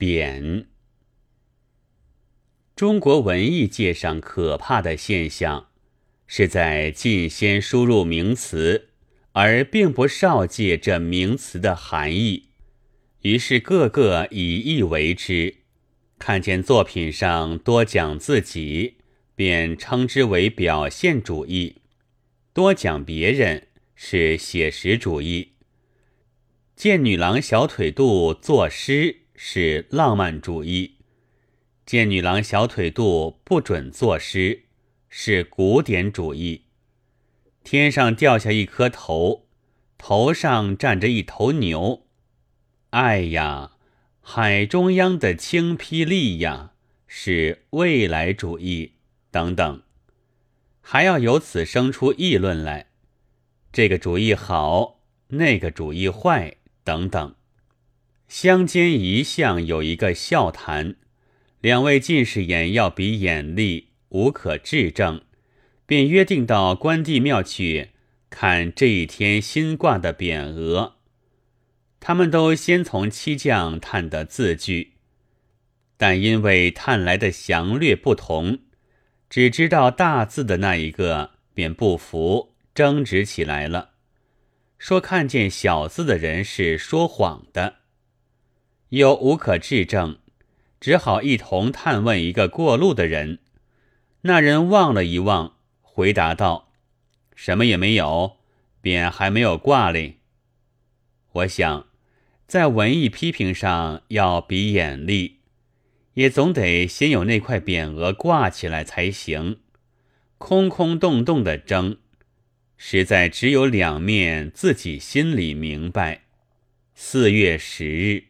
贬。中国文艺界上可怕的现象，是在尽先输入名词，而并不少借这名词的含义，于是个个以意为之。看见作品上多讲自己，便称之为表现主义；多讲别人是写实主义。见女郎小腿肚作诗是浪漫主义。见女郎小腿肚不准作诗，是古典主义。天上掉下一颗头，头上站着一头牛，哎呀，海中央的青霹雳呀，是未来主义等等，还要由此生出议论来，这个主意好，那个主意坏等等，乡间一向有一个笑谈。两位进士眼要比眼力，无可质证，便约定到关帝庙去看这一天新挂的匾额。他们都先从漆匠探得字句，但因为探来的详略不同，只知道大字的那一个，便不服，争执起来了，说看见小字的人是说谎的，又无可质证。只好一同探问一个过路的人，那人望了一望，回答道：“什么也没有，匾还没有挂嘞。”我想，在文艺批评上要比眼力，也总得先有那块匾额挂起来才行。空空洞洞的争，实在只有两面自己心里明白。四月十日。